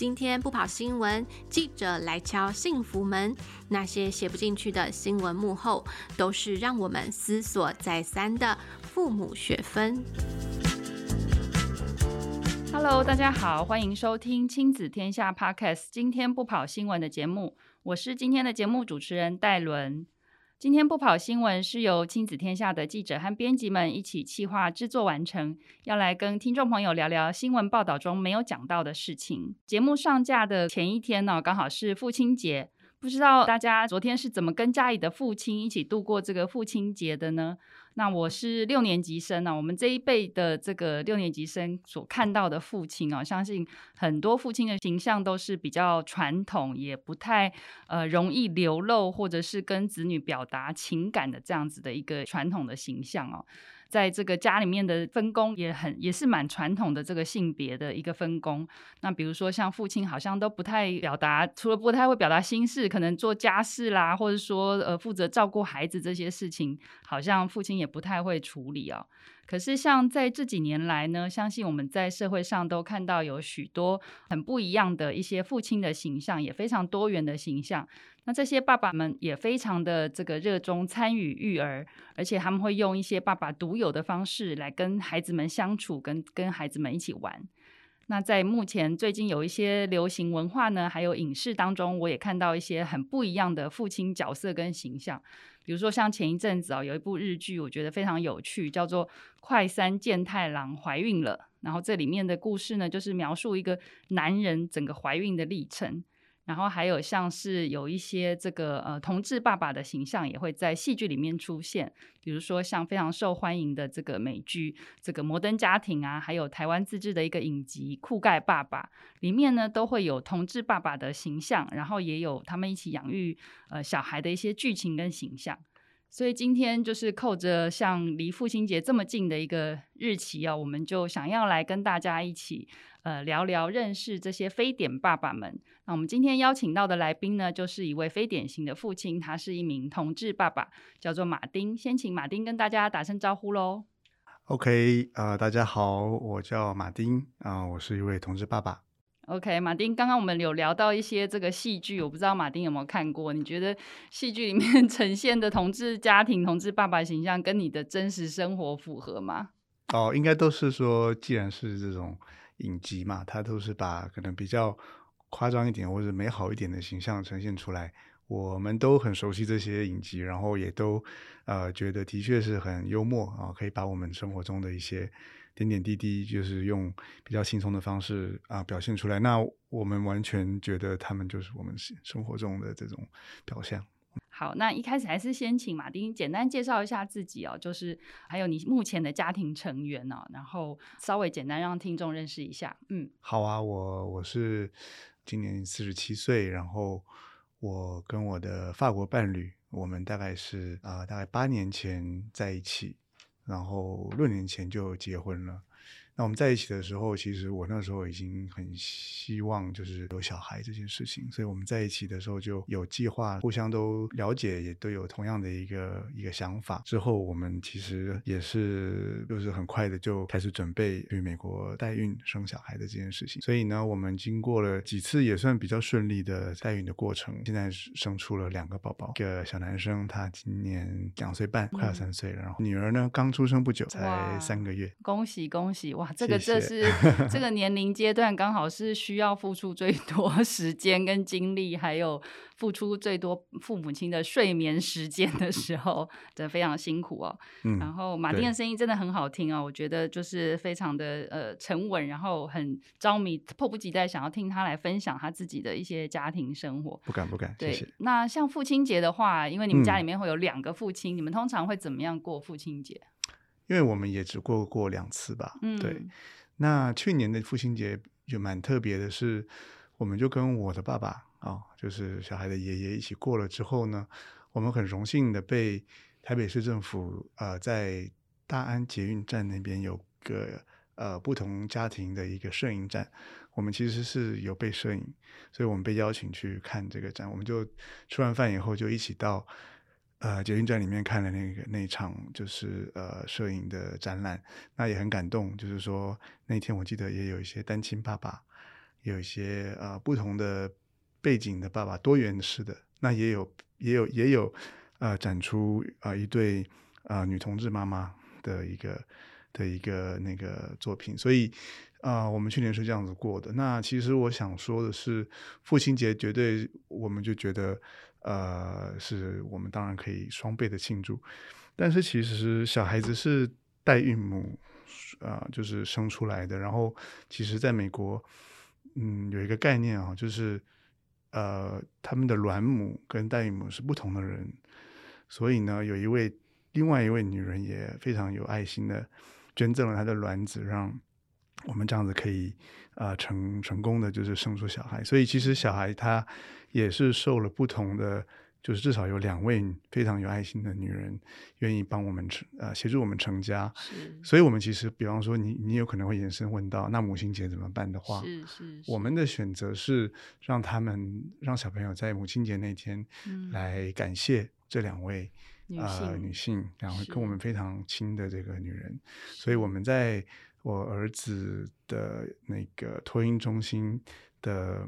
今天不跑新闻，记者来敲幸福门。那些写不进去的新闻幕后，都是让我们思索再三的父母学分。Hello，大家好，欢迎收听亲子天下 Podcast。今天不跑新闻的节目，我是今天的节目主持人戴伦。今天不跑新闻是由亲子天下的记者和编辑们一起企划制作完成，要来跟听众朋友聊聊新闻报道中没有讲到的事情。节目上架的前一天呢，刚好是父亲节，不知道大家昨天是怎么跟家里的父亲一起度过这个父亲节的呢？那我是六年级生呢，我们这一辈的这个六年级生所看到的父亲哦，相信很多父亲的形象都是比较传统，也不太呃容易流露或者是跟子女表达情感的这样子的一个传统的形象哦。在这个家里面的分工也很也是蛮传统的这个性别的一个分工。那比如说像父亲好像都不太表达，除了不太会表达心事，可能做家事啦，或者说呃负责照顾孩子这些事情，好像父亲也不太会处理哦。可是像在这几年来呢，相信我们在社会上都看到有许多很不一样的一些父亲的形象，也非常多元的形象。那这些爸爸们也非常的这个热衷参与育儿，而且他们会用一些爸爸独有的方式来跟孩子们相处，跟跟孩子们一起玩。那在目前最近有一些流行文化呢，还有影视当中，我也看到一些很不一样的父亲角色跟形象。比如说像前一阵子啊，有一部日剧，我觉得非常有趣，叫做《快三健太郎怀孕了》。然后这里面的故事呢，就是描述一个男人整个怀孕的历程。然后还有像是有一些这个呃同志爸爸的形象也会在戏剧里面出现，比如说像非常受欢迎的这个美剧《这个摩登家庭》啊，还有台湾自制的一个影集《酷盖爸爸》里面呢，都会有同志爸爸的形象，然后也有他们一起养育呃小孩的一些剧情跟形象。所以今天就是扣着像离父亲节这么近的一个日期啊，我们就想要来跟大家一起呃聊聊认识这些非典爸爸们。那我们今天邀请到的来宾呢，就是一位非典型的父亲，他是一名同志爸爸，叫做马丁。先请马丁跟大家打声招呼喽。OK，呃，大家好，我叫马丁啊，我是一位同志爸爸。OK，马丁，刚刚我们有聊到一些这个戏剧，我不知道马丁有没有看过？你觉得戏剧里面 呈现的同志家庭、同志爸爸形象跟你的真实生活符合吗？哦，应该都是说，既然是这种影集嘛，它都是把可能比较夸张一点或者美好一点的形象呈现出来。我们都很熟悉这些影集，然后也都呃觉得的确是很幽默啊，可以把我们生活中的一些。点点滴滴，就是用比较轻松的方式啊表现出来。那我们完全觉得他们就是我们生活中的这种表象。好，那一开始还是先请马丁简单介绍一下自己哦，就是还有你目前的家庭成员哦，然后稍微简单让听众认识一下。嗯，好啊，我我是今年四十七岁，然后我跟我的法国伴侣，我们大概是啊、呃、大概八年前在一起。然后六年前就结婚了。那我们在一起的时候，其实我那时候已经很希望就是有小孩这件事情，所以我们在一起的时候就有计划，互相都了解，也都有同样的一个一个想法。之后我们其实也是就是很快的就开始准备去美国代孕生小孩的这件事情。所以呢，我们经过了几次也算比较顺利的代孕的过程，现在生出了两个宝宝，一个小男生，他今年两岁半，快要三岁了。然后女儿呢，刚出生不久，才三个月。恭喜恭喜！哇，这个这是 这个年龄阶段刚好是需要付出最多 时间跟精力，还有付出最多父母亲的睡眠时间的时候，真的非常辛苦哦。嗯、然后马丁的声音真的很好听哦，我觉得就是非常的呃沉稳，然后很着迷，迫不及待想要听他来分享他自己的一些家庭生活。不敢不敢，对。谢谢。那像父亲节的话，因为你们家里面会有两个父亲，嗯、你们通常会怎么样过父亲节？因为我们也只过过两次吧，嗯、对。那去年的父亲节就蛮特别的是，我们就跟我的爸爸啊、哦，就是小孩的爷爷一起过了之后呢，我们很荣幸的被台北市政府呃在大安捷运站那边有个呃不同家庭的一个摄影展，我们其实是有被摄影，所以我们被邀请去看这个展，我们就吃完饭以后就一起到。呃，捷运站里面看了那个那一场就是呃摄影的展览，那也很感动。就是说那天我记得也有一些单亲爸爸有一些呃不同的背景的爸爸，多元式的，那也有也有也有呃展出啊、呃、一对啊、呃、女同志妈妈的一个的一个那个作品，所以啊、呃、我们去年是这样子过的。那其实我想说的是，父亲节绝对我们就觉得呃是我们当然可以双倍的庆祝，但是其实小孩子是代孕母。啊、呃，就是生出来的。然后，其实在美国，嗯，有一个概念啊，就是呃，他们的卵母跟代孕母是不同的人。所以呢，有一位另外一位女人也非常有爱心的捐赠了她的卵子，让我们这样子可以啊、成成功的就是生出小孩。所以其实小孩他也是受了不同的。就是至少有两位非常有爱心的女人愿意帮我们成呃协助我们成家，是，所以我们其实比方说你你有可能会延伸问到那母亲节怎么办的话，是是，我们的选择是让他们让小朋友在母亲节那天来感谢这两位、嗯、呃女性两位跟我们非常亲的这个女人，所以我们在我儿子的那个托婴中心的。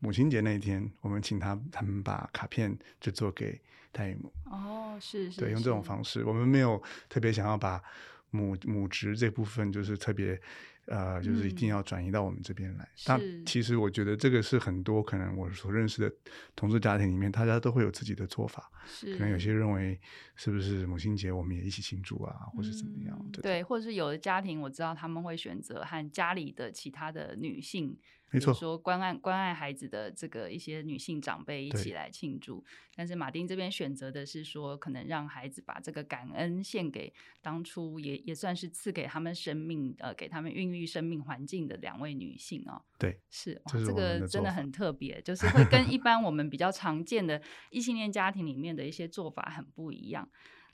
母亲节那一天，我们请他他们把卡片制作给代孕母。哦，是是，对，用这种方式，我们没有特别想要把母母职这部分，就是特别呃，就是一定要转移到我们这边来。但、嗯、其实我觉得这个是很多可能我所认识的同志家庭里面，大家都会有自己的做法。是，可能有些认为是不是母亲节我们也一起庆祝啊，或是怎么样？嗯、对，对，或者是有的家庭我知道他们会选择和家里的其他的女性。没错，说关爱关爱孩子的这个一些女性长辈一起来庆祝，但是马丁这边选择的是说，可能让孩子把这个感恩献给当初也也算是赐给他们生命呃给他们孕育生命环境的两位女性哦。对，是哇，这个真的很特别，就是会跟一 般我们比较常见的异性恋家庭里面的一些做法很不一样。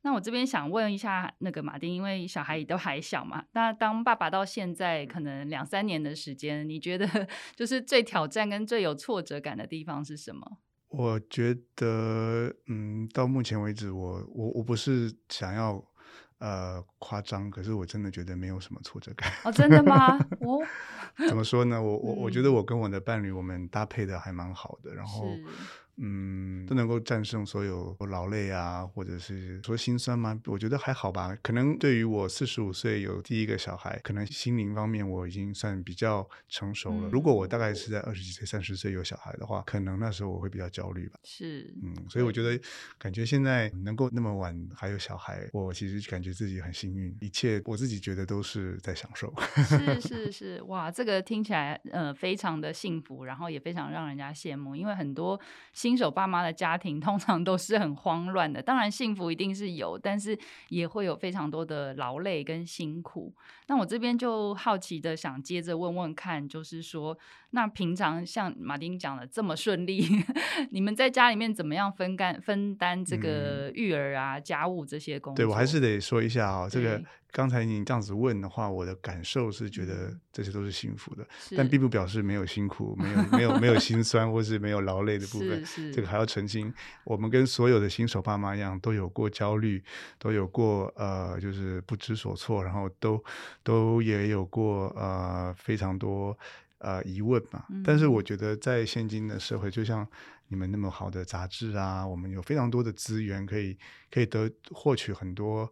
那我这边想问一下那个马丁，因为小孩也都还小嘛，那当爸爸到现在可能两三年的时间，你觉得 就是最挑战跟最有挫折感的地方是什么？我觉得，嗯，到目前为止我，我我我不是想要呃夸张，可是我真的觉得没有什么挫折感。哦，真的吗？哦，怎么说呢？我我我觉得我跟我的伴侣，我们搭配的还蛮好的，然后。嗯，都能够战胜所有劳累啊，或者是说心酸吗？我觉得还好吧。可能对于我四十五岁有第一个小孩，可能心灵方面我已经算比较成熟了。嗯、如果我大概是在二十几岁、三十岁有小孩的话，可能那时候我会比较焦虑吧。是，嗯，所以我觉得感觉现在能够那么晚还有小孩，我其实感觉自己很幸运，一切我自己觉得都是在享受。是是是，哇，这个听起来呃非常的幸福，然后也非常让人家羡慕，因为很多。新手爸妈的家庭通常都是很慌乱的，当然幸福一定是有，但是也会有非常多的劳累跟辛苦。那我这边就好奇的想接着问问看，就是说，那平常像马丁讲的这么顺利，你们在家里面怎么样分干分担这个育儿啊、嗯、家务这些工作？对，我还是得说一下啊、哦，这个。刚才你这样子问的话，我的感受是觉得这些都是幸福的，嗯、但并不表示没有辛苦、没有没有没有心 酸或是没有劳累的部分。这个还要澄清，我们跟所有的新手爸妈一样，都有过焦虑，都有过呃，就是不知所措，然后都都也有过呃非常多呃疑问嘛。嗯、但是我觉得在现今的社会，就像。你们那么好的杂志啊，我们有非常多的资源可以可以得获取很多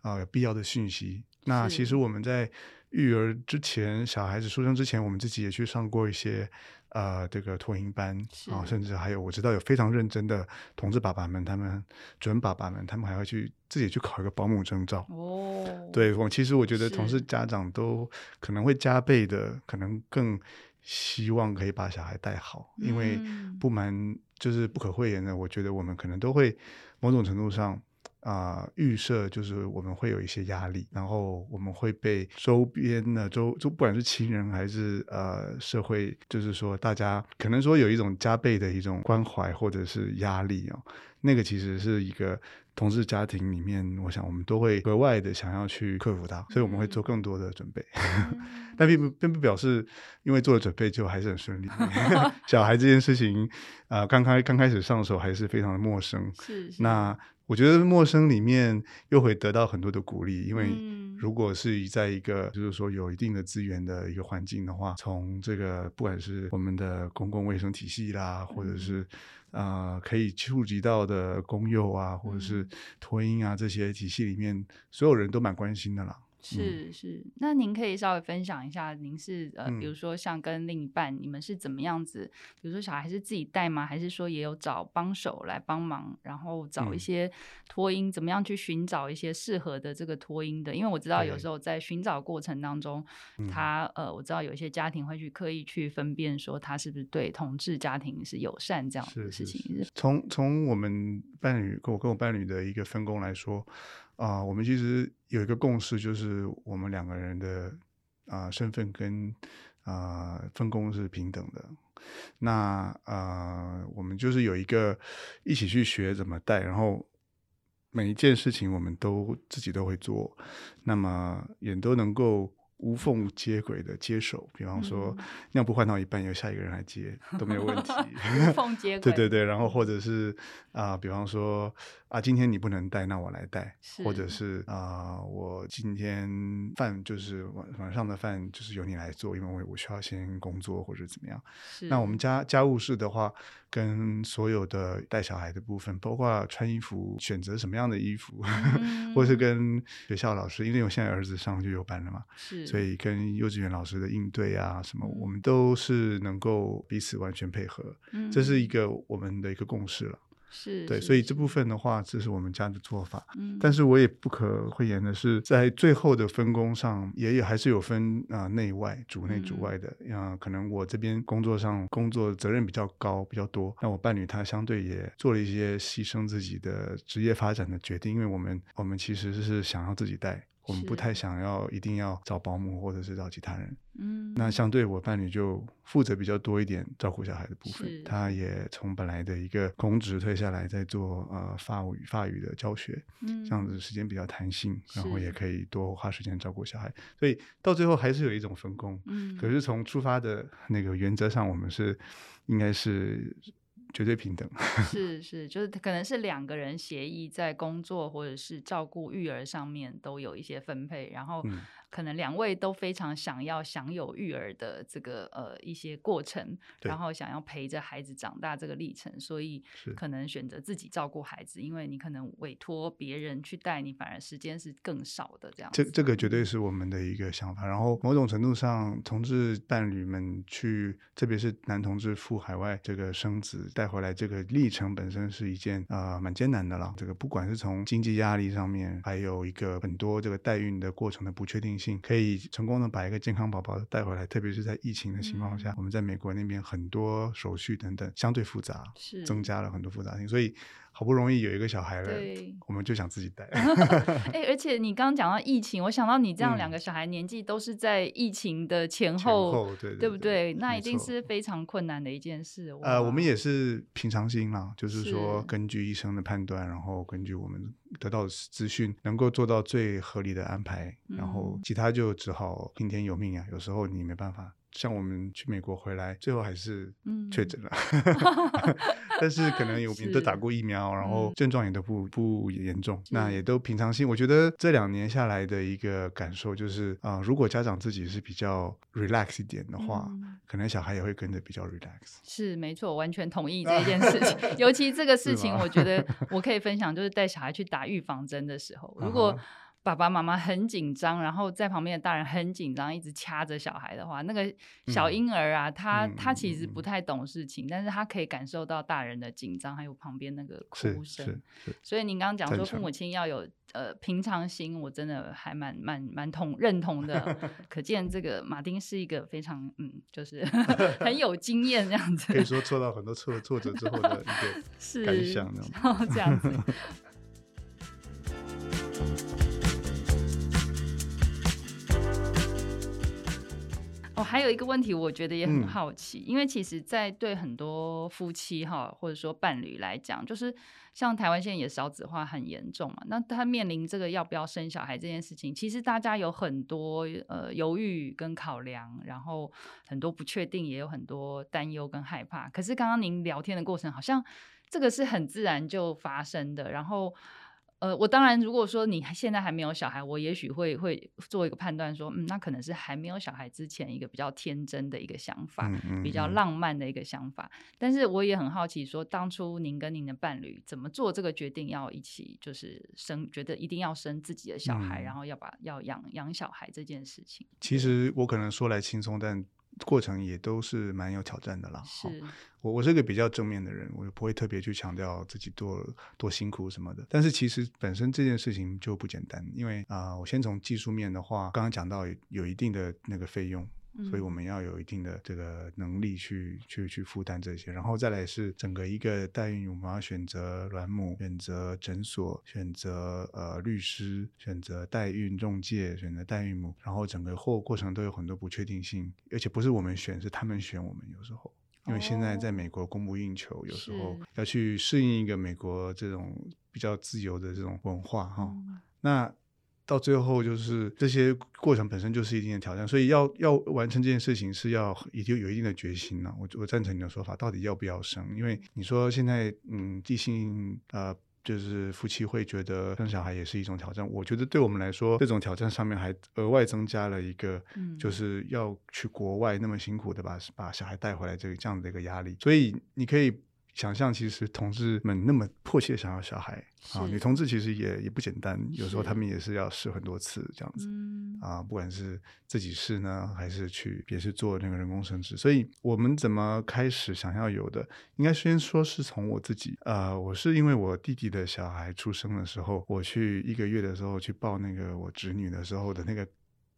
啊、呃、必要的讯息。那其实我们在育儿之前，小孩子出生之前，我们自己也去上过一些呃这个托婴班啊，甚至还有我知道有非常认真的同志爸爸们，他们准爸爸们，他们还会去自己去考一个保姆证照。哦，对，我其实我觉得同事家长都可能会加倍的，可能更。希望可以把小孩带好，因为不瞒就是不可讳言的，我觉得我们可能都会某种程度上啊、呃、预设，就是我们会有一些压力，然后我们会被周边的周就不管是亲人还是呃社会，就是说大家可能说有一种加倍的一种关怀或者是压力哦，那个其实是一个。同志家庭里面，我想我们都会格外的想要去克服它，所以我们会做更多的准备。嗯、但并不并不表示，因为做了准备就还是很顺利。小孩这件事情，啊、呃，刚开刚开始上手还是非常的陌生。是。是那我觉得陌生里面又会得到很多的鼓励，因为如果是在一个就是说有一定的资源的一个环境的话，从这个不管是我们的公共卫生体系啦，或者是呃可以触及到的公幼啊，或者是托婴啊这些体系里面，所有人都蛮关心的啦。是是，那您可以稍微分享一下，您是呃，比如说像跟另一半，你们是怎么样子？比如说小孩是自己带吗？还是说也有找帮手来帮忙，然后找一些托婴，怎么样去寻找一些适合的这个托婴的？因为我知道有时候在寻找过程当中，他呃，我知道有一些家庭会去刻意去分辨说他是不是对同志家庭是友善这样的事情。从从我们伴侣跟我跟我伴侣的一个分工来说。啊、呃，我们其实有一个共识，就是我们两个人的啊、呃、身份跟啊、呃、分工是平等的。那啊、呃，我们就是有一个一起去学怎么带，然后每一件事情我们都自己都会做，那么也都能够。无缝接轨的接手，比方说尿布换到一半，由下一个人来接都没有问题。无缝接 轨，对对对，然后或者是啊、呃，比方说啊，今天你不能带，那我来带，或者是。啊、呃，我今天饭就是晚晚上的饭就是由你来做，因为我我需要先工作或者怎么样。那我们家家务事的话，跟所有的带小孩的部分，包括穿衣服选择什么样的衣服，嗯、或是跟学校老师，因为我现在儿子上幼幼班了嘛，所以跟幼稚园老师的应对啊，什么我们都是能够彼此完全配合，嗯，这是一个我们的一个共识了。是对，所以这部分的话，这是我们家的做法。嗯，但是我也不可讳言的是，在最后的分工上，也有还是有分啊、呃、内外主内主外的。啊、呃，可能我这边工作上工作责任比较高比较多，那我伴侣他相对也做了一些牺牲自己的职业发展的决定，因为我们我们其实是想要自己带。我们不太想要一定要找保姆或者是找其他人，嗯，那相对我伴侣就负责比较多一点照顾小孩的部分，他也从本来的一个公职退下来，在做呃法语法语的教学，嗯，这样子时间比较弹性，然后也可以多花时间照顾小孩，所以到最后还是有一种分工，嗯，可是从出发的那个原则上，我们是应该是。绝对平等，是是，就是可能是两个人协议在工作或者是照顾育儿上面都有一些分配，然后。嗯可能两位都非常想要享有育儿的这个呃一些过程，然后想要陪着孩子长大这个历程，所以可能选择自己照顾孩子，因为你可能委托别人去带你，反而时间是更少的这样。这这个绝对是我们的一个想法。然后某种程度上，同志伴侣们去，特别是男同志赴海外这个生子带回来这个历程本身是一件呃蛮艰难的了。这个不管是从经济压力上面，还有一个很多这个代孕的过程的不确定性。可以成功的把一个健康宝宝带回来，特别是在疫情的情况下，嗯、我们在美国那边很多手续等等相对复杂，是。增加了很多复杂性，所以好不容易有一个小孩了，对我们就想自己带。哎、欸，而且你刚刚讲到疫情，我想到你这样两个小孩年纪都是在疫情的前后，前后对，对，对，对不对？那一定是非常困难的一件事。呃，我们也是平常心啦，就是说根据医生的判断，然后根据我们。得到的资讯能够做到最合理的安排，嗯、然后其他就只好听天由命啊。有时候你没办法，像我们去美国回来，最后还是确诊了。嗯、但是可能我们都打过疫苗，然后症状也都不不严重，那也都平常心。我觉得这两年下来的一个感受就是啊、呃，如果家长自己是比较 relax 一点的话，嗯、可能小孩也会跟着比较 relax。是没错，完全同意这件事情。尤其这个事情，我觉得我可以分享，就是带小孩去打。打预防针的时候，如果爸爸妈妈很紧张，然后在旁边的大人很紧张，一直掐着小孩的话，那个小婴儿啊，嗯、他他其实不太懂事情，嗯、但是他可以感受到大人的紧张，还有旁边那个哭声。所以您刚刚讲说父母亲要有呃平常心，我真的还蛮蛮蛮同认同的。可见这个马丁是一个非常嗯，就是 很有经验这样子，可以说做到很多挫挫折之后的一个 感想，是这样子。还有一个问题，我觉得也很好奇，嗯、因为其实，在对很多夫妻哈，或者说伴侣来讲，就是像台湾现在也少子化很严重嘛，那他面临这个要不要生小孩这件事情，其实大家有很多呃犹豫跟考量，然后很多不确定，也有很多担忧跟害怕。可是刚刚您聊天的过程，好像这个是很自然就发生的，然后。呃，我当然如果说你现在还没有小孩，我也许会会做一个判断，说，嗯，那可能是还没有小孩之前一个比较天真的一个想法，嗯嗯嗯、比较浪漫的一个想法。但是我也很好奇，说当初您跟您的伴侣怎么做这个决定，要一起就是生，觉得一定要生自己的小孩，嗯、然后要把要养养小孩这件事情。其实我可能说来轻松，但。过程也都是蛮有挑战的啦。是，我我是个比较正面的人，我不会特别去强调自己多多辛苦什么的。但是其实本身这件事情就不简单，因为啊、呃，我先从技术面的话，刚刚讲到有，有一定的那个费用。所以我们要有一定的这个能力去去去负担这些，然后再来是整个一个代孕，我们要选择卵母，选择诊所，选择呃律师，选择代孕中介，选择代孕母，然后整个过过程都有很多不确定性，而且不是我们选，是他们选我们。有时候，因为现在在美国供不应求，有时候要去适应一个美国这种比较自由的这种文化哈、哦，那。到最后，就是这些过程本身就是一定的挑战，所以要要完成这件事情是要已经有一定的决心了。我我赞成你的说法，到底要不要生？因为你说现在，嗯，异性呃，就是夫妻会觉得生小孩也是一种挑战。我觉得对我们来说，这种挑战上面还额外增加了一个，就是要去国外那么辛苦的把把小孩带回来这个这样的一个压力。所以你可以。想象其实同志们那么迫切想要小孩啊，女同志其实也也不简单，有时候他们也是要试很多次这样子啊，不管是自己试呢，还是去也是做那个人工生殖。所以我们怎么开始想要有的，应该先说是从我自己，呃，我是因为我弟弟的小孩出生的时候，我去一个月的时候去抱那个我侄女的时候的那个。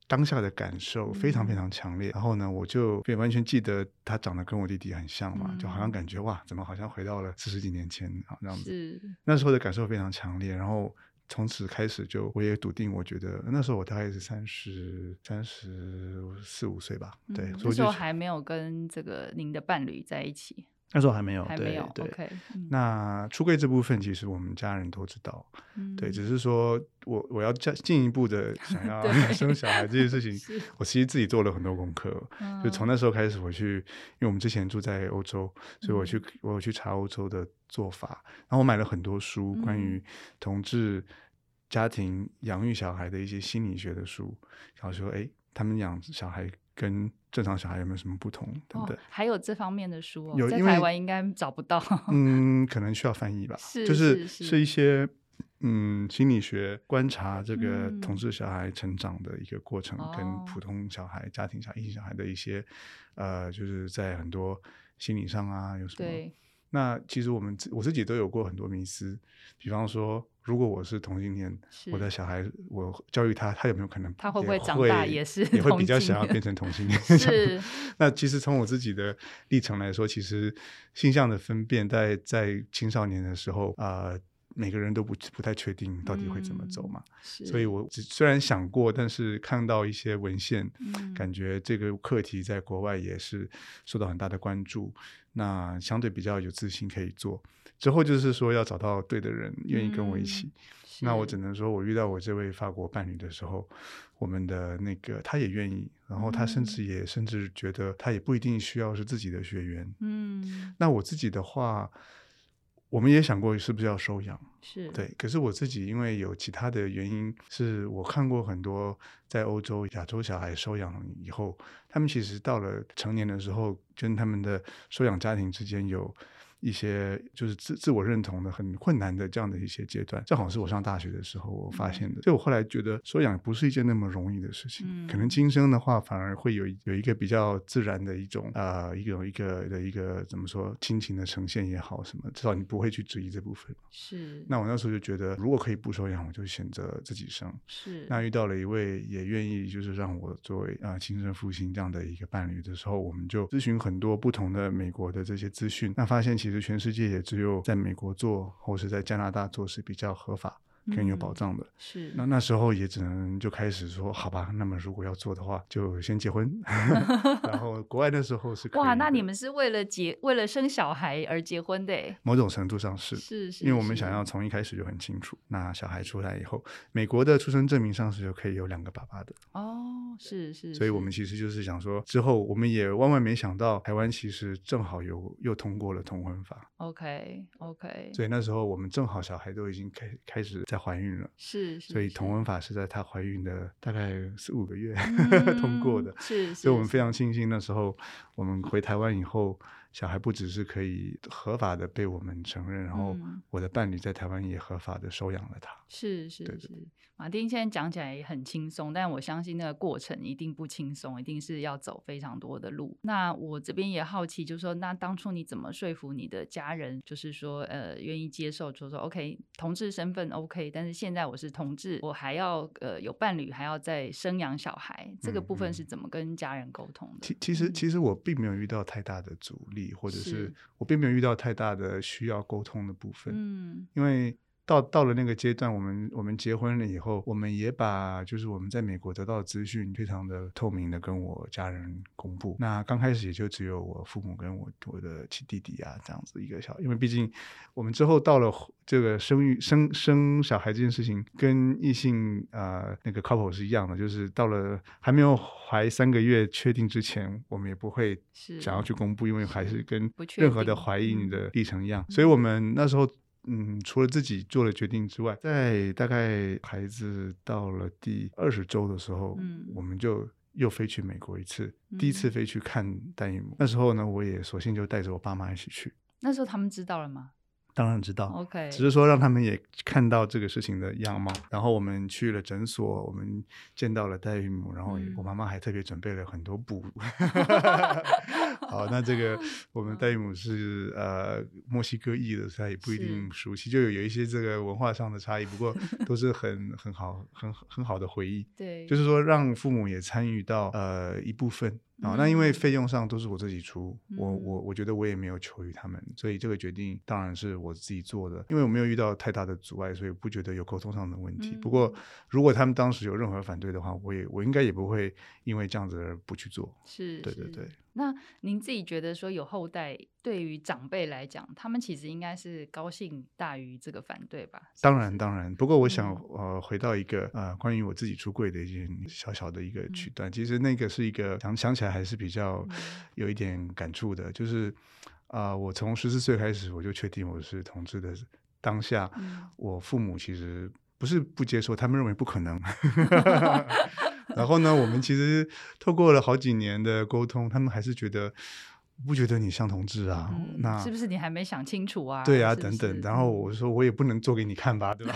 当下的感受非常非常强烈，嗯、然后呢，我就也完全记得他长得跟我弟弟很像嘛，嗯、就好像感觉哇，怎么好像回到了四十几年前啊这样子。是那时候的感受非常强烈，然后从此开始就我也笃定，我觉得那时候我大概是三十三十四五岁吧，对，那时候还没有跟这个您的伴侣在一起。那时候还没有，还没有。对，okay, 嗯、那出柜这部分，其实我们家人都知道。嗯、对，只是说我我要进进一步的想 要 生小孩这件事情，我其实自己做了很多功课。嗯、就从那时候开始，我去，因为我们之前住在欧洲，所以我去，嗯、我有去查欧洲的做法，然后我买了很多书，关于同志家庭养育小孩的一些心理学的书，然后说，哎，他们养小孩。跟正常小孩有没有什么不同？等等，还有这方面的书哦，有在台湾应该找不到。嗯，可能需要翻译吧。是，就是是一些嗯心理学观察这个同志小孩成长的一个过程，跟普通小孩、家庭小孩、异性小孩的一些呃，就是在很多心理上啊有什么？对。那其实我们我自己都有过很多迷思，比方说。如果我是同性恋，我的小孩，我教育他，他有没有可能？他会不会长大也是也会比较想要变成同性恋？是。那其实从我自己的历程来说，其实性向的分辨在在青少年的时候啊、呃，每个人都不不太确定到底会怎么走嘛。嗯、所以我虽然想过，但是看到一些文献，嗯、感觉这个课题在国外也是受到很大的关注。那相对比较有自信可以做。之后就是说要找到对的人，愿意跟我一起。嗯、那我只能说，我遇到我这位法国伴侣的时候，我们的那个他也愿意，然后他甚至也、嗯、甚至觉得他也不一定需要是自己的学员。嗯，那我自己的话，我们也想过是不是要收养，是对。可是我自己因为有其他的原因，是我看过很多在欧洲亚洲小孩收养以后，他们其实到了成年的时候，跟他们的收养家庭之间有。一些就是自自我认同的很困难的这样的一些阶段，正好是我上大学的时候我发现的。所以我后来觉得收养不是一件那么容易的事情，嗯、可能今生的话反而会有有一个比较自然的一种呃一种一个的一个怎么说亲情的呈现也好什么，至少你不会去质疑这部分。是。那我那时候就觉得，如果可以不收养，我就选择自己生。是。那遇到了一位也愿意就是让我作为啊亲生父亲这样的一个伴侣的时候，我们就咨询很多不同的美国的这些资讯，那发现其实。全世界也只有在美国做，或是在加拿大做是比较合法、更有保障的。嗯、是。那那时候也只能就开始说，好吧，那么如果要做的话，就先结婚。然后国外那时候是哇，那你们是为了结为了生小孩而结婚的？某种程度上是，是是，因为我们想要从一开始就很清楚，那小孩出来以后，美国的出生证明上是就可以有两个爸爸的。哦。哦，是是，所以我们其实就是想说，之后我们也万万没想到，台湾其实正好有又通过了同婚法。OK OK，所以那时候我们正好小孩都已经开开始在怀孕了，是，是，所以同文法是在她怀孕的大概四五个月、嗯、通过的，是，是，所以我们非常庆幸那时候我们回台湾以后。小孩不只是可以合法的被我们承认，然后我的伴侣在台湾也合法的收养了他。是是是。对对对。马丁现在讲起来也很轻松，但我相信那个过程一定不轻松，一定是要走非常多的路。那我这边也好奇，就是说，那当初你怎么说服你的家人，就是说，呃，愿意接受，就是说，OK，同志身份 OK，但是现在我是同志，我还要呃有伴侣，还要再生养小孩，这个部分是怎么跟家人沟通的？其其实其实我并没有遇到太大的阻力，或者是我并没有遇到太大的需要沟通的部分。嗯，因为。到到了那个阶段，我们我们结婚了以后，我们也把就是我们在美国得到的资讯非常的透明的跟我家人公布。那刚开始也就只有我父母跟我我的亲弟弟啊这样子一个小，因为毕竟我们之后到了这个生育生生小孩这件事情，跟异性呃那个 couple 是一样的，就是到了还没有怀三个月确定之前，我们也不会想要去公布，因为还是跟任何的怀孕的历程一样，所以我们那时候。嗯，除了自己做了决定之外，在大概孩子到了第二十周的时候，嗯，我们就又飞去美国一次，嗯，第一次飞去看大姨母。那时候呢，我也索性就带着我爸妈一起去。那时候他们知道了吗？当然知道，OK，只是说让他们也看到这个事情的样貌。然后我们去了诊所，我们见到了代孕母，然后我妈妈还特别准备了很多布。好，那这个 我们代孕母是呃墨西哥裔的，所以也不一定熟悉，就有有一些这个文化上的差异，不过 都是很很好很很好的回忆。对，就是说让父母也参与到呃一部分。啊、哦，那因为费用上都是我自己出，嗯、我我我觉得我也没有求于他们，所以这个决定当然是我自己做的。因为我没有遇到太大的阻碍，所以不觉得有沟通上的问题。嗯、不过如果他们当时有任何反对的话，我也我应该也不会因为这样子而不去做。是，对对对。那您自己觉得说有后代，对于长辈来讲，他们其实应该是高兴大于这个反对吧？当然当然。不过我想、嗯、呃回到一个呃关于我自己出柜的一件小小的一个曲段，嗯、其实那个是一个想想起来还是比较有一点感触的，嗯、就是啊、呃、我从十四岁开始我就确定我是同志的当下，嗯、我父母其实不是不接受，他们认为不可能。然后呢，我们其实透过了好几年的沟通，他们还是觉得不觉得你像同志啊？嗯、那是不是你还没想清楚啊？对啊，是是等等。然后我说我也不能做给你看吧，对吧？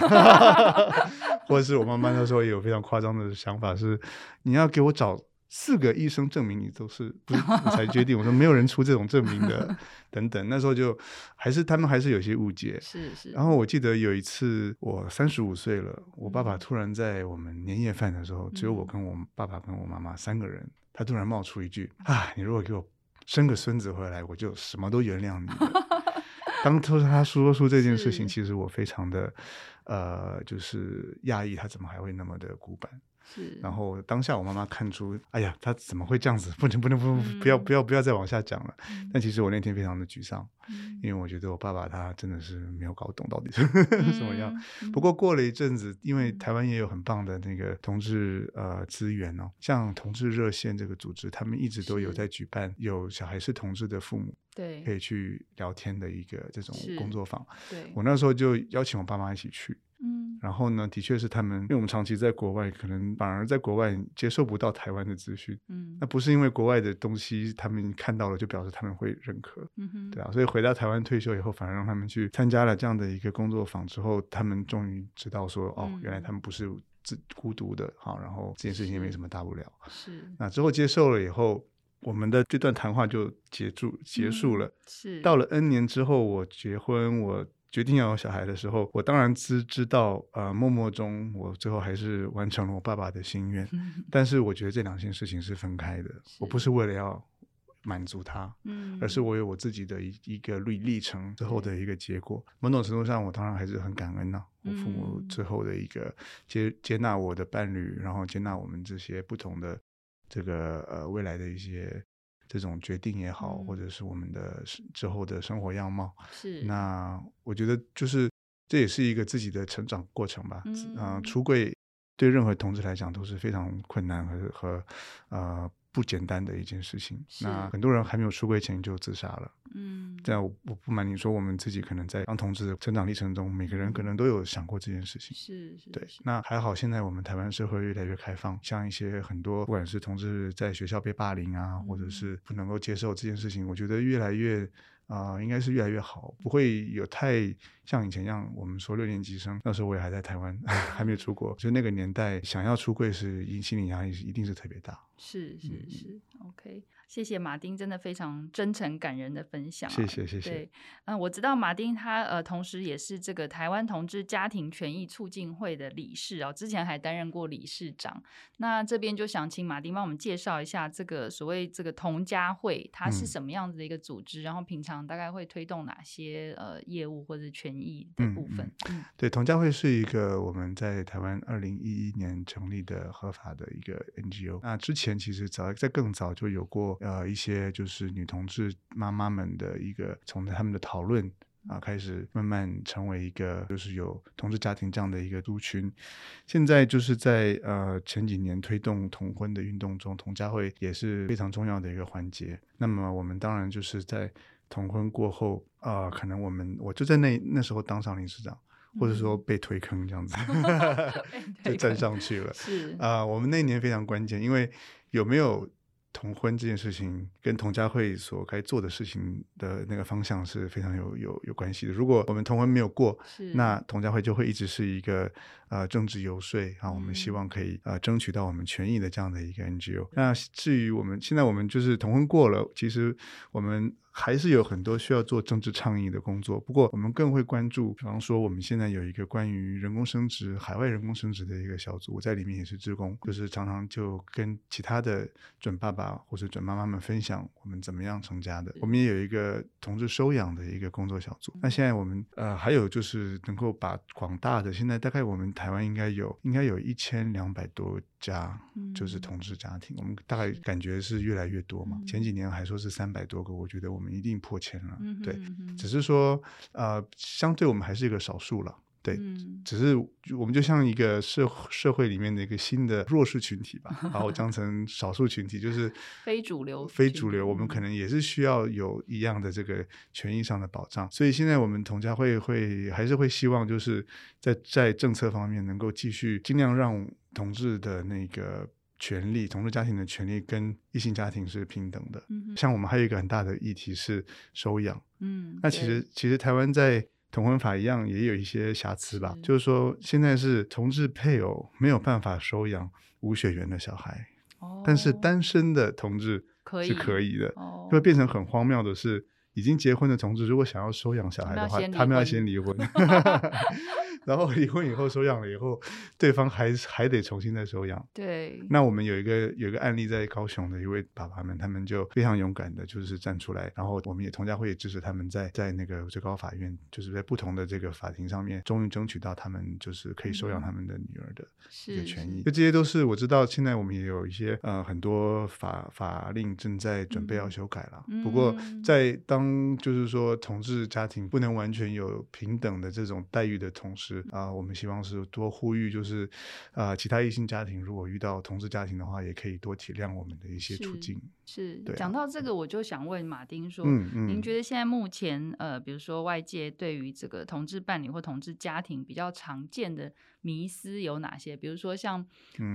或者是我妈妈那时候也有非常夸张的想法是，你要给我找。四个医生证明你都是不是我才决定？我说没有人出这种证明的，等等。那时候就还是他们还是有些误解。是是。然后我记得有一次我三十五岁了，我爸爸突然在我们年夜饭的时候，只有我跟我爸爸跟我妈妈三个人，他突然冒出一句：“啊，你如果给我生个孙子回来，我就什么都原谅你了。”当他说他说出这件事情，其实我非常的呃，就是讶异，他怎么还会那么的古板。是，然后当下我妈妈看出，哎呀，他怎么会这样子？不能不能不能，嗯、不要不要不要再往下讲了。嗯、但其实我那天非常的沮丧，嗯、因为我觉得我爸爸他真的是没有搞懂到底是 什么样。嗯、不过过了一阵子，因为台湾也有很棒的那个同志呃资源哦，像同志热线这个组织，他们一直都有在举办有小孩是同志的父母对可以去聊天的一个这种工作坊。对，我那时候就邀请我爸妈一起去。嗯，然后呢，的确是他们，因为我们长期在国外，可能反而在国外接受不到台湾的资讯。嗯，那不是因为国外的东西他们看到了就表示他们会认可。嗯哼，对啊，所以回到台湾退休以后，反而让他们去参加了这样的一个工作坊之后，他们终于知道说，哦，原来他们不是自孤独的，好，然后这件事情也没什么大不了。是。那之后接受了以后，我们的这段谈话就结束结束了。是。到了 N 年之后，我结婚，我。决定要有小孩的时候，我当然知知道，呃，默默中我最后还是完成了我爸爸的心愿。嗯、但是我觉得这两件事情是分开的，我不是为了要满足他，嗯、而是我有我自己的一一个历历程之后的一个结果。某种程度上，我当然还是很感恩呐、啊，我父母最后的一个接接纳我的伴侣，然后接纳我们这些不同的这个呃未来的一些。这种决定也好，嗯、或者是我们的之后的生活样貌，是那我觉得就是这也是一个自己的成长过程吧。嗯、呃，出柜对任何同志来讲都是非常困难和和呃。不简单的一件事情。那很多人还没有出柜前就自杀了。嗯，这样我我不瞒你说，我们自己可能在当同志的成长历程中，每个人可能都有想过这件事情。是是，对。那还好，现在我们台湾社会越来越开放，像一些很多不管是同志在学校被霸凌啊，嗯、或者是不能够接受这件事情，我觉得越来越。啊、呃，应该是越来越好，不会有太像以前一样。我们说六年级生，那时候我也还在台湾，还没有出国，就那个年代，想要出柜是心理压力是一定是特别大。是是是、嗯、，OK。谢谢马丁，真的非常真诚感人的分享、啊。谢谢谢谢。对，嗯、呃，我知道马丁他呃，同时也是这个台湾同志家庭权益促进会的理事哦，之前还担任过理事长。那这边就想请马丁帮我们介绍一下这个所谓这个同家会，它是什么样子的一个组织？嗯、然后平常大概会推动哪些呃业务或者权益的部分？嗯，嗯对，同家会是一个我们在台湾二零一一年成立的合法的一个 NGO。那之前其实早在更早就有过。呃，一些就是女同志妈妈们的一个，从他们的讨论啊开始，慢慢成为一个就是有同志家庭这样的一个族群。现在就是在呃前几年推动同婚的运动中，同家会也是非常重要的一个环节。那么我们当然就是在同婚过后啊、呃，可能我们我就在那那时候当上理事长，或者说被推坑这样子，就站上去了。是啊、呃，我们那一年非常关键，因为有没有。同婚这件事情跟同家会所该做的事情的那个方向是非常有有有关系的。如果我们同婚没有过，那同家会就会一直是一个呃政治游说啊，我们希望可以呃争取到我们权益的这样的一个 NGO。嗯、那至于我们现在我们就是同婚过了，其实我们。还是有很多需要做政治倡议的工作，不过我们更会关注，比方说我们现在有一个关于人工生殖、海外人工生殖的一个小组，我在里面也是职工，就是常常就跟其他的准爸爸或者准妈妈们分享我们怎么样成家的。我们也有一个同志收养的一个工作小组。那现在我们呃还有就是能够把广大的，现在大概我们台湾应该有应该有一千两百多家就是同志家庭，我们大概感觉是越来越多嘛。前几年还说是三百多个，我觉得我们。一定破千了，嗯、对，只是说，呃，相对我们还是一个少数了，对，嗯、只是我们就像一个社社会里面的一个新的弱势群体吧，把我当成少数群体，就是 非主流，非主流，我们可能也是需要有一样的这个权益上的保障，所以现在我们同家会会还是会希望，就是在在政策方面能够继续尽量让同志的那个。权利，同志家庭的权利跟异性家庭是平等的。嗯、像我们还有一个很大的议题是收养。嗯，那其实其实台湾在同婚法一样也有一些瑕疵吧，是就是说现在是同志配偶没有办法收养无血缘的小孩，哦、但是单身的同志是可以的，哦、会变成很荒谬的是，已经结婚的同志如果想要收养小孩的话，他们要先离婚。然后离婚以后收养了以后，对方还还得重新再收养。对。那我们有一个有一个案例在高雄的一位爸爸们，他们就非常勇敢的，就是站出来。然后我们也同家会也支持他们在在那个最高法院，就是在不同的这个法庭上面，终于争取到他们就是可以收养他们的女儿的一个权益。就这些都是我知道，现在我们也有一些呃很多法法令正在准备要修改了。嗯、不过在当就是说同志家庭不能完全有平等的这种待遇的同时。啊、呃，我们希望是多呼吁，就是啊、呃，其他异性家庭如果遇到同志家庭的话，也可以多体谅我们的一些处境。是，讲到这个，我就想问马丁说，嗯嗯、您觉得现在目前呃，比如说外界对于这个同志伴侣或同志家庭比较常见的迷思有哪些？比如说像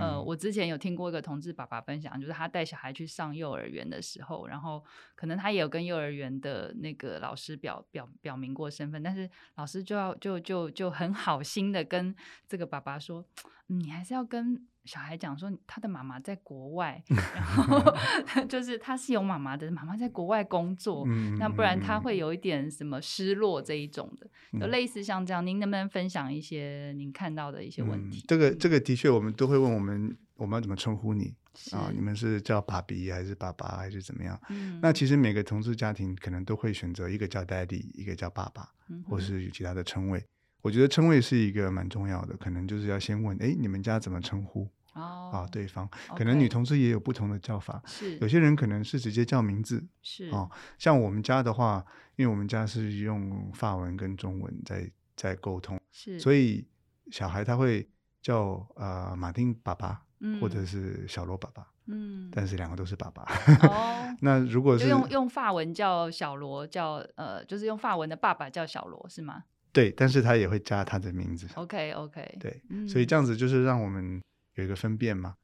呃，我之前有听过一个同志爸爸分享，就是他带小孩去上幼儿园的时候，然后可能他也有跟幼儿园的那个老师表表表明过身份，但是老师就要就就就很好心的跟这个爸爸说，你还是要跟。小孩讲说，他的妈妈在国外，然后 就是他是有妈妈的，妈妈在国外工作，嗯、那不然他会有一点什么失落这一种的，嗯、就类似像这样。您能不能分享一些您看到的一些问题？嗯、这个这个的确，我们都会问我们，我们要怎么称呼你啊？你们是叫爸比还是爸爸还是怎么样？嗯、那其实每个同志家庭可能都会选择一个叫 Daddy，一个叫爸爸，或是有其他的称谓。我觉得称谓是一个蛮重要的，可能就是要先问，哎，你们家怎么称呼？哦，啊，对方可能女同志也有不同的叫法，是有些人可能是直接叫名字，是哦，像我们家的话，因为我们家是用法文跟中文在在沟通，是，所以小孩他会叫呃马丁爸爸，嗯，或者是小罗爸爸，嗯，但是两个都是爸爸。哦，那如果是用用法文叫小罗，叫呃，就是用法文的爸爸叫小罗，是吗？对，但是他也会加他的名字。OK OK，对，嗯，所以这样子就是让我们有一个分辨嘛。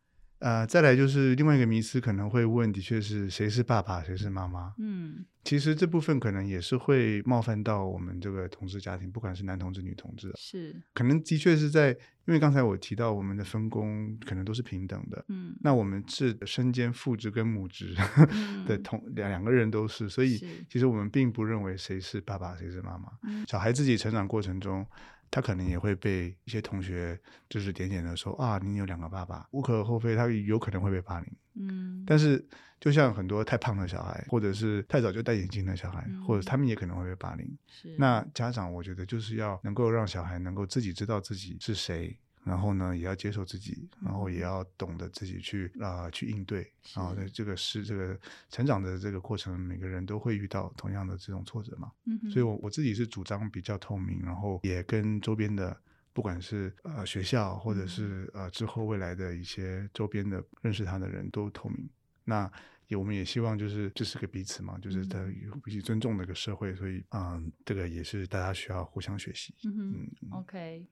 呃，再来就是另外一个迷思，可能会问，的确是谁是爸爸，谁是妈妈？嗯，其实这部分可能也是会冒犯到我们这个同志家庭，不管是男同志、女同志，是，可能的确是在，因为刚才我提到我们的分工可能都是平等的，嗯，那我们是身兼父职跟母职 的同两两个人都是，所以其实我们并不认为谁是爸爸，谁是妈妈。嗯，小孩自己成长过程中。他可能也会被一些同学指指点点的说啊，你有两个爸爸，无可厚非，他有可能会被霸凌。嗯，但是就像很多太胖的小孩，或者是太早就戴眼镜的小孩，嗯、或者他们也可能会被霸凌。是，那家长我觉得就是要能够让小孩能够自己知道自己是谁。然后呢，也要接受自己，然后也要懂得自己去啊、呃、去应对。然后在这个是这个成长的这个过程，每个人都会遇到同样的这种挫折嘛。嗯，所以我我自己是主张比较透明，然后也跟周边的不管是呃学校或者是呃之后未来的一些周边的认识他的人都透明。那也我们也希望就是这是个彼此嘛，就是他彼此尊重的一个社会。所以嗯、呃，这个也是大家需要互相学习。嗯，嗯，OK。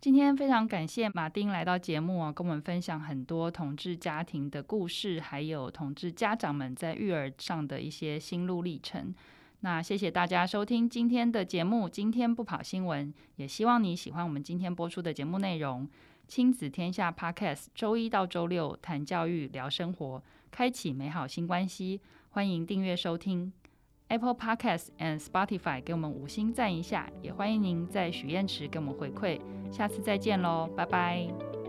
今天非常感谢马丁来到节目啊，跟我们分享很多同志家庭的故事，还有同志家长们在育儿上的一些心路历程。那谢谢大家收听今天的节目，今天不跑新闻，也希望你喜欢我们今天播出的节目内容。亲子天下 Podcast，周一到周六谈教育、聊生活，开启美好新关系，欢迎订阅收听。Apple Podcast and Spotify 给我们五星赞一下，也欢迎您在许愿池给我们回馈。下次再见喽，拜拜。